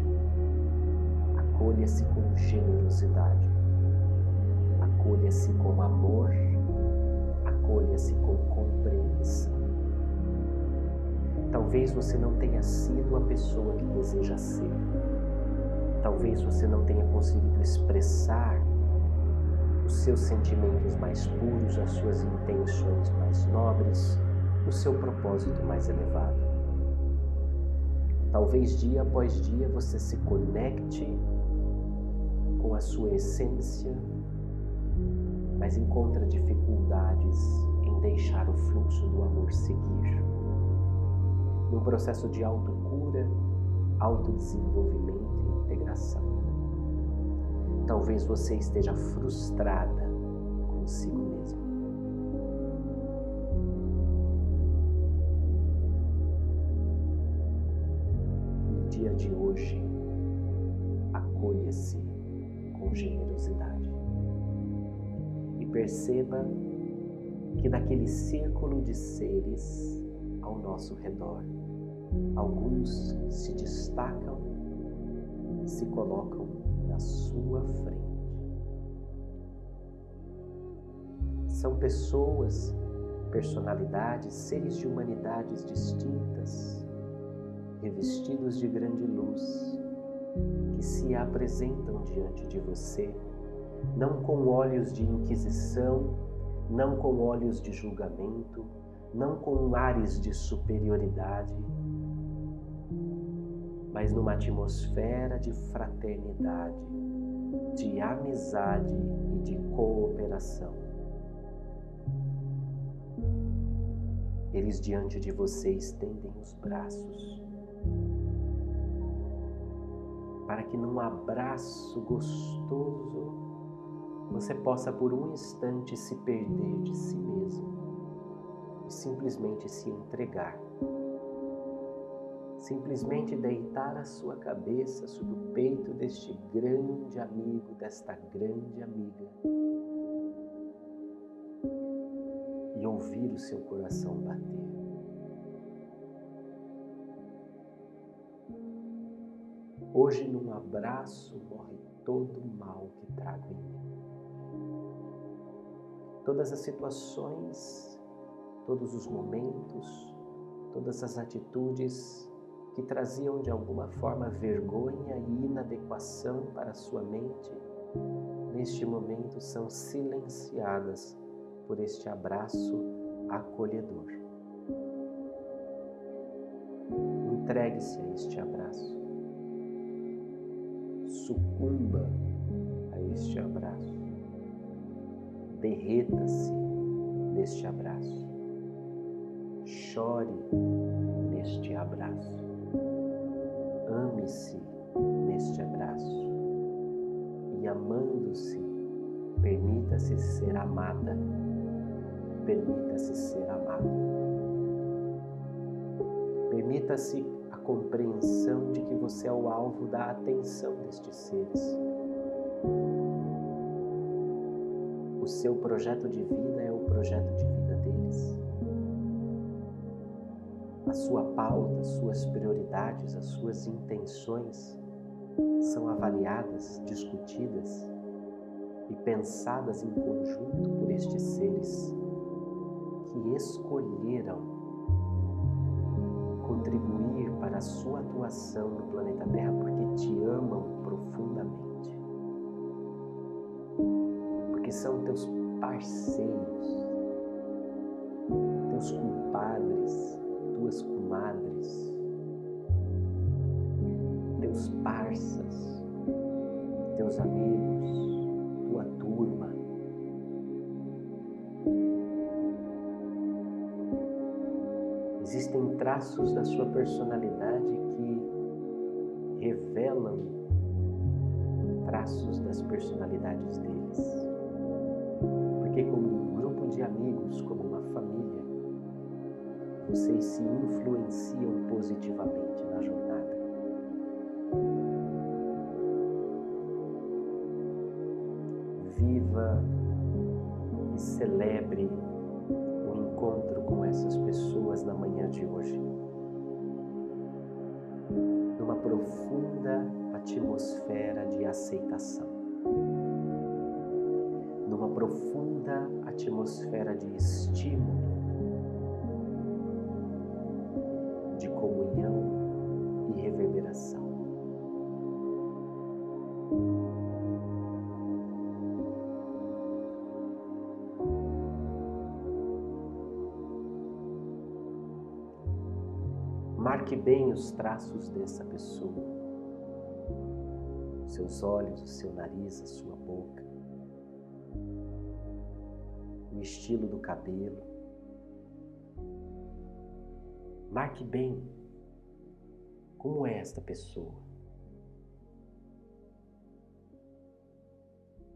Acolha-se com generosidade. Acolha-se com amor. Acolha-se com compreensão. Talvez você não tenha sido a pessoa que deseja ser. Talvez você não tenha conseguido expressar os seus sentimentos mais puros, as suas intenções mais nobres, o seu propósito mais elevado. Talvez dia após dia você se conecte com a sua essência, mas encontra dificuldades em deixar o fluxo do amor seguir. Num processo de autocura, autodesenvolvimento e integração. Talvez você esteja frustrada consigo círculo de seres ao nosso redor, alguns se destacam e se colocam na sua frente. São pessoas, personalidades, seres de humanidades distintas revestidos de grande luz, que se apresentam diante de você, não com olhos de inquisição, não com olhos de julgamento, não com ares de superioridade, mas numa atmosfera de fraternidade, de amizade e de cooperação. Eles diante de você estendem os braços para que num abraço gostoso você possa por um instante se perder de si mesmo e simplesmente se entregar. Simplesmente deitar a sua cabeça sobre o peito deste grande amigo, desta grande amiga e ouvir o seu coração bater. Hoje, num abraço, morre todo o mal que trago em mim. Todas as situações, todos os momentos, todas as atitudes que traziam de alguma forma vergonha e inadequação para sua mente, neste momento são silenciadas por este abraço acolhedor. Entregue-se a este abraço sucumba a este abraço. Derreta-se neste abraço. Chore neste abraço. Ame-se neste abraço. E amando-se, permita-se ser amada. Permita-se ser amado. Permita-se compreensão de que você é o alvo da atenção destes seres. O seu projeto de vida é o projeto de vida deles. a sua pauta, as suas prioridades, as suas intenções são avaliadas, discutidas e pensadas em conjunto por estes seres que escolheram contribuir para a sua atuação no planeta Terra porque te amam profundamente. Porque são teus parceiros, teus compadres, tuas comadres, teus parças, teus amigos, tua turma. Existem traços da sua personalidade vocês se influenciam positivamente na jornada. Viva e celebre o encontro com essas pessoas na manhã de hoje. Numa profunda atmosfera de aceitação. Numa profunda atmosfera de estímulo Marque bem os traços dessa pessoa. Seus olhos, o seu nariz, a sua boca. O estilo do cabelo. Marque bem como é esta pessoa.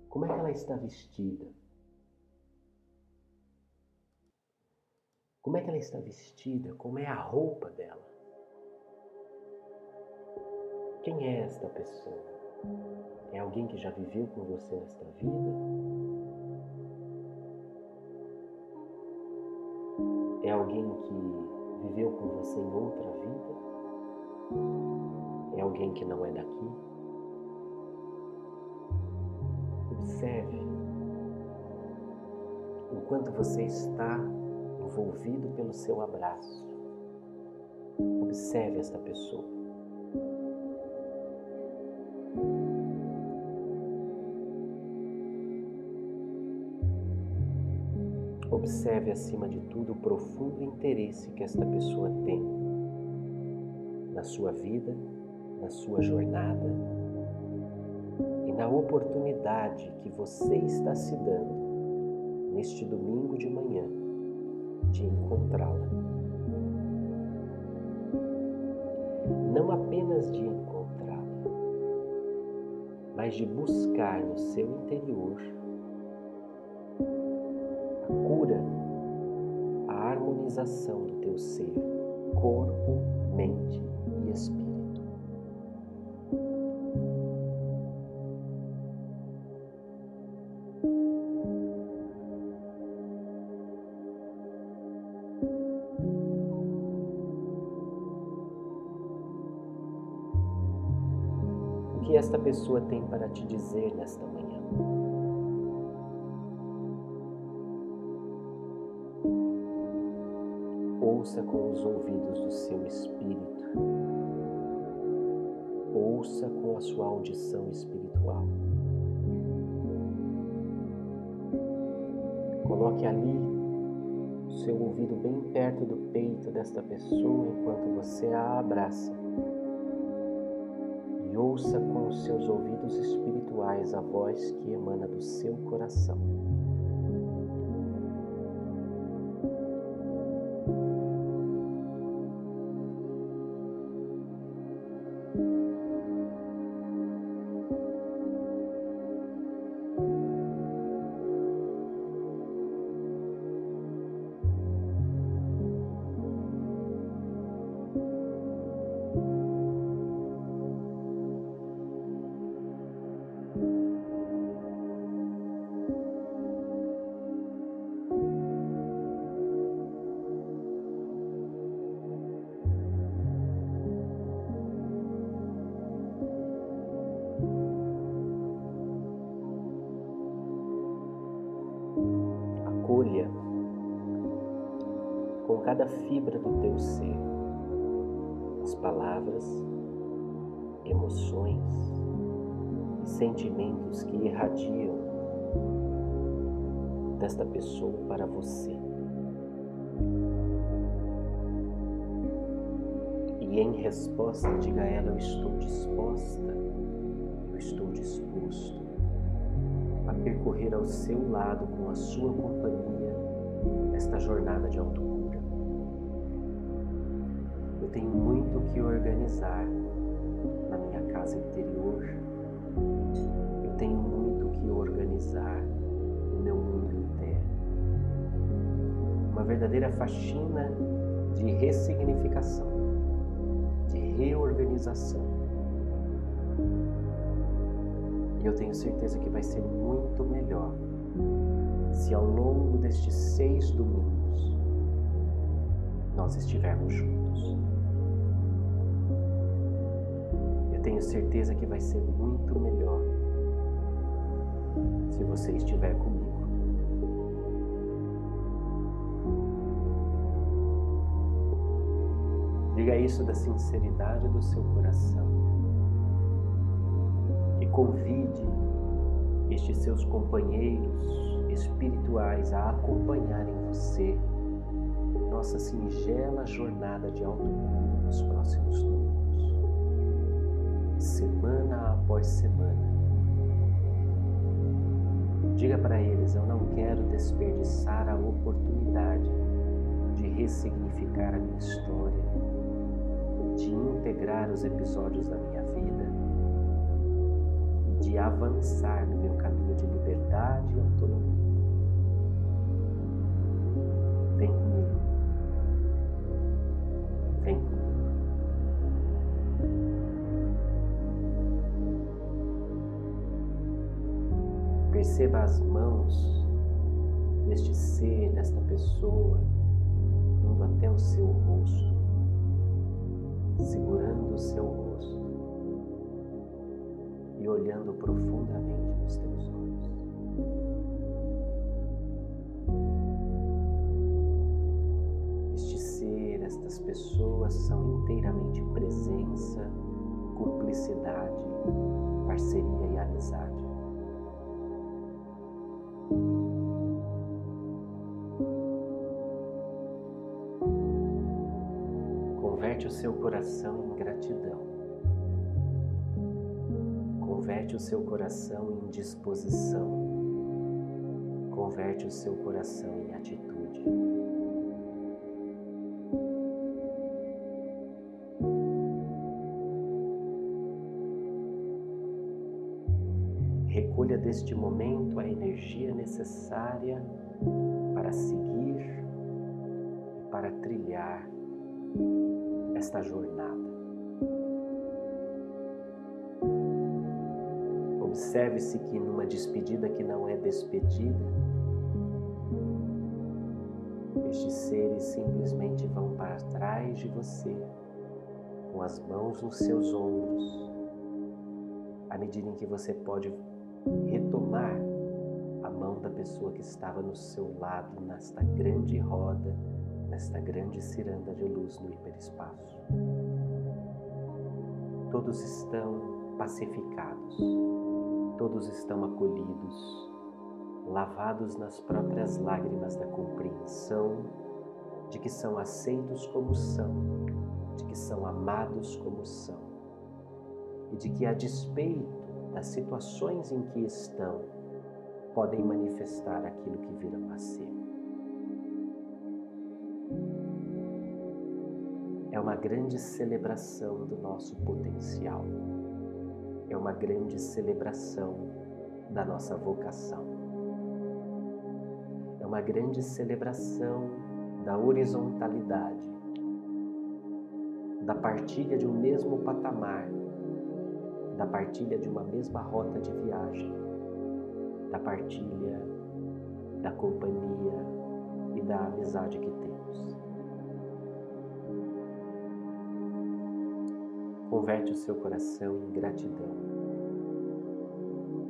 Como é que ela está vestida? Como é que ela está vestida? Como é a roupa dela? Quem é esta pessoa? É alguém que já viveu com você nesta vida? É alguém que viveu com você em outra vida? É alguém que não é daqui? Observe enquanto você está envolvido pelo seu abraço. Observe esta pessoa. Observe acima de tudo o profundo interesse que esta pessoa tem na sua vida, na sua jornada e na oportunidade que você está se dando neste domingo de manhã de encontrá-la. Não apenas de encontrá-la, mas de buscar no seu interior cura, a harmonização do teu ser, corpo, mente e espírito. O que esta pessoa tem para te dizer nesta manhã? Ouça com os ouvidos do seu espírito, ouça com a sua audição espiritual. Coloque ali o seu ouvido bem perto do peito desta pessoa enquanto você a abraça. E ouça com os seus ouvidos espirituais a voz que emana do seu coração. De autocura. Eu tenho muito que organizar na minha casa interior, eu tenho muito que organizar no meu mundo interno. Uma verdadeira faxina de ressignificação reorganização. E eu tenho certeza que vai ser muito melhor se ao longo destes seis domingos nós estivermos juntos. Eu tenho certeza que vai ser muito melhor se você estiver comigo. Diga isso da sinceridade do seu coração. E convide estes seus companheiros espirituais a acompanharem você nossa singela jornada de autocura nos próximos domingos, semana após semana. Diga para eles: eu não quero desperdiçar a oportunidade de ressignificar a minha história de integrar os episódios da minha vida e de avançar no meu caminho de liberdade e autonomia. Coração em disposição. Converte o seu coração em atitude. Recolha deste momento a energia necessária para seguir e para trilhar esta jornada. Observe-se que numa despedida que não é despedida, estes seres simplesmente vão para trás de você, com as mãos nos seus ombros, à medida em que você pode retomar a mão da pessoa que estava no seu lado nesta grande roda nesta grande ciranda de luz no hiperespaço. Todos estão pacificados, todos estão acolhidos, lavados nas próprias lágrimas da compreensão de que são aceitos como são, de que são amados como são, e de que, a despeito das situações em que estão, podem manifestar aquilo que virão a ser. é uma grande celebração do nosso potencial, é uma grande celebração da nossa vocação, é uma grande celebração da horizontalidade, da partilha de um mesmo patamar, da partilha de uma mesma rota de viagem, da partilha da companhia e da amizade que Converte o seu coração em gratidão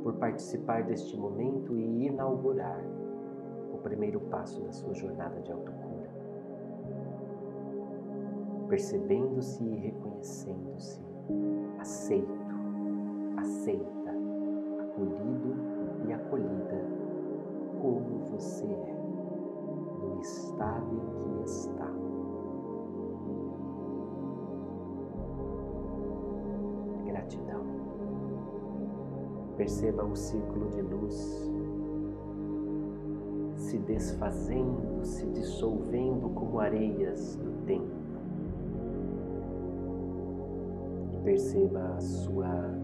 por participar deste momento e inaugurar o primeiro passo da sua jornada de autocura. Percebendo-se e reconhecendo-se aceito, aceita, acolhido e acolhida como você é, no estado em que está. Perceba o círculo de luz se desfazendo, se dissolvendo como areias do tempo. E perceba a sua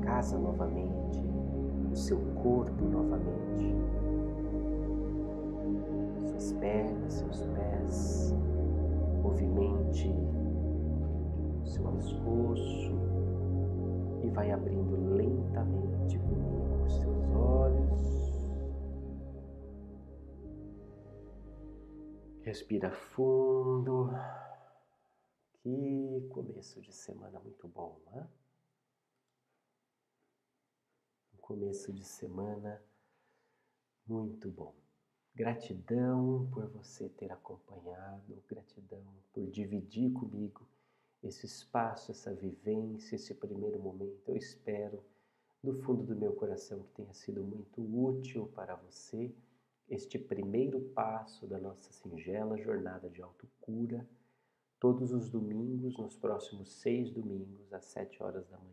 casa novamente, o seu corpo novamente, suas pernas, seus pés, movimente o seu pescoço e vai abrindo lentamente comigo os seus olhos. Respira fundo. Que começo de semana muito bom, né? Um começo de semana muito bom. Gratidão por você ter acompanhado, gratidão por dividir comigo esse espaço, essa vivência, esse primeiro momento. Eu espero, do fundo do meu coração, que tenha sido muito útil para você este primeiro passo da nossa singela jornada de autocura, todos os domingos, nos próximos seis domingos, às sete horas da manhã.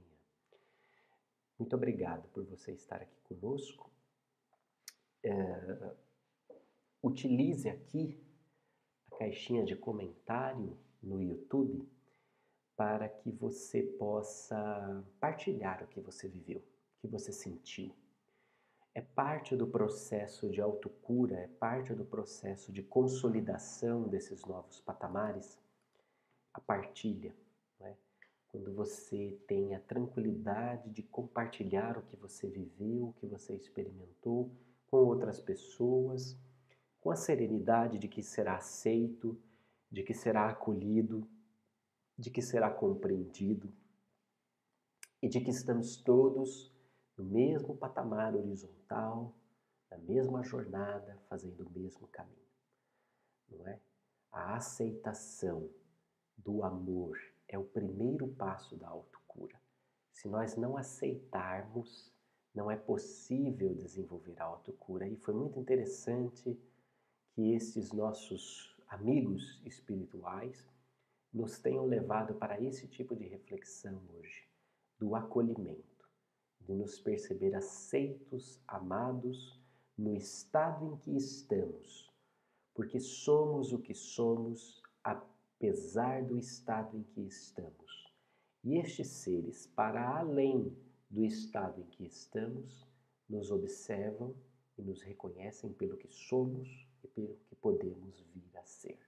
Muito obrigado por você estar aqui conosco. É, utilize aqui a caixinha de comentário no YouTube para que você possa partilhar o que você viveu, o que você sentiu é parte do processo de autocura, é parte do processo de consolidação desses novos patamares, a partilha. Né? Quando você tem a tranquilidade de compartilhar o que você viveu, o que você experimentou com outras pessoas, com a serenidade de que será aceito, de que será acolhido, de que será compreendido e de que estamos todos no mesmo patamar horizontal, na mesma jornada, fazendo o mesmo caminho. Não é? A aceitação do amor é o primeiro passo da autocura. Se nós não aceitarmos, não é possível desenvolver a autocura. E foi muito interessante que esses nossos amigos espirituais nos tenham levado para esse tipo de reflexão hoje, do acolhimento de nos perceber aceitos, amados no estado em que estamos, porque somos o que somos apesar do estado em que estamos. E estes seres, para além do estado em que estamos, nos observam e nos reconhecem pelo que somos e pelo que podemos vir a ser.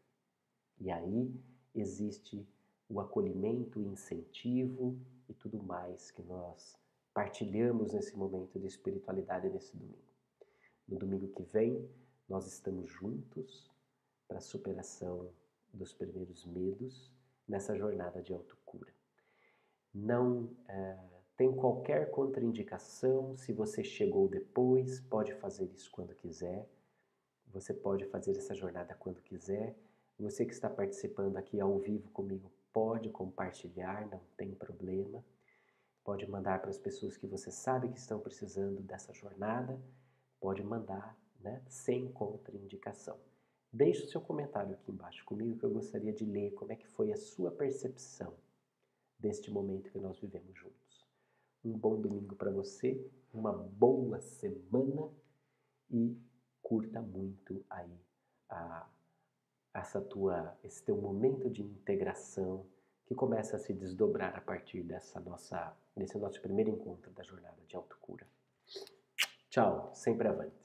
E aí existe o acolhimento, o incentivo e tudo mais que nós partilhamos nesse momento de espiritualidade nesse domingo. No domingo que vem, nós estamos juntos para a superação dos primeiros medos nessa jornada de autocura. Não é, tem qualquer contraindicação, se você chegou depois, pode fazer isso quando quiser, você pode fazer essa jornada quando quiser. Você que está participando aqui ao vivo comigo pode compartilhar, não tem problema. Pode mandar para as pessoas que você sabe que estão precisando dessa jornada. Pode mandar né, sem contraindicação. Deixe o seu comentário aqui embaixo comigo que eu gostaria de ler como é que foi a sua percepção deste momento que nós vivemos juntos. Um bom domingo para você, uma boa semana e curta muito aí a, essa tua, esse teu momento de integração que começa a se desdobrar a partir dessa nossa, desse nosso primeiro encontro da jornada de autocura. Tchau, sempre avante.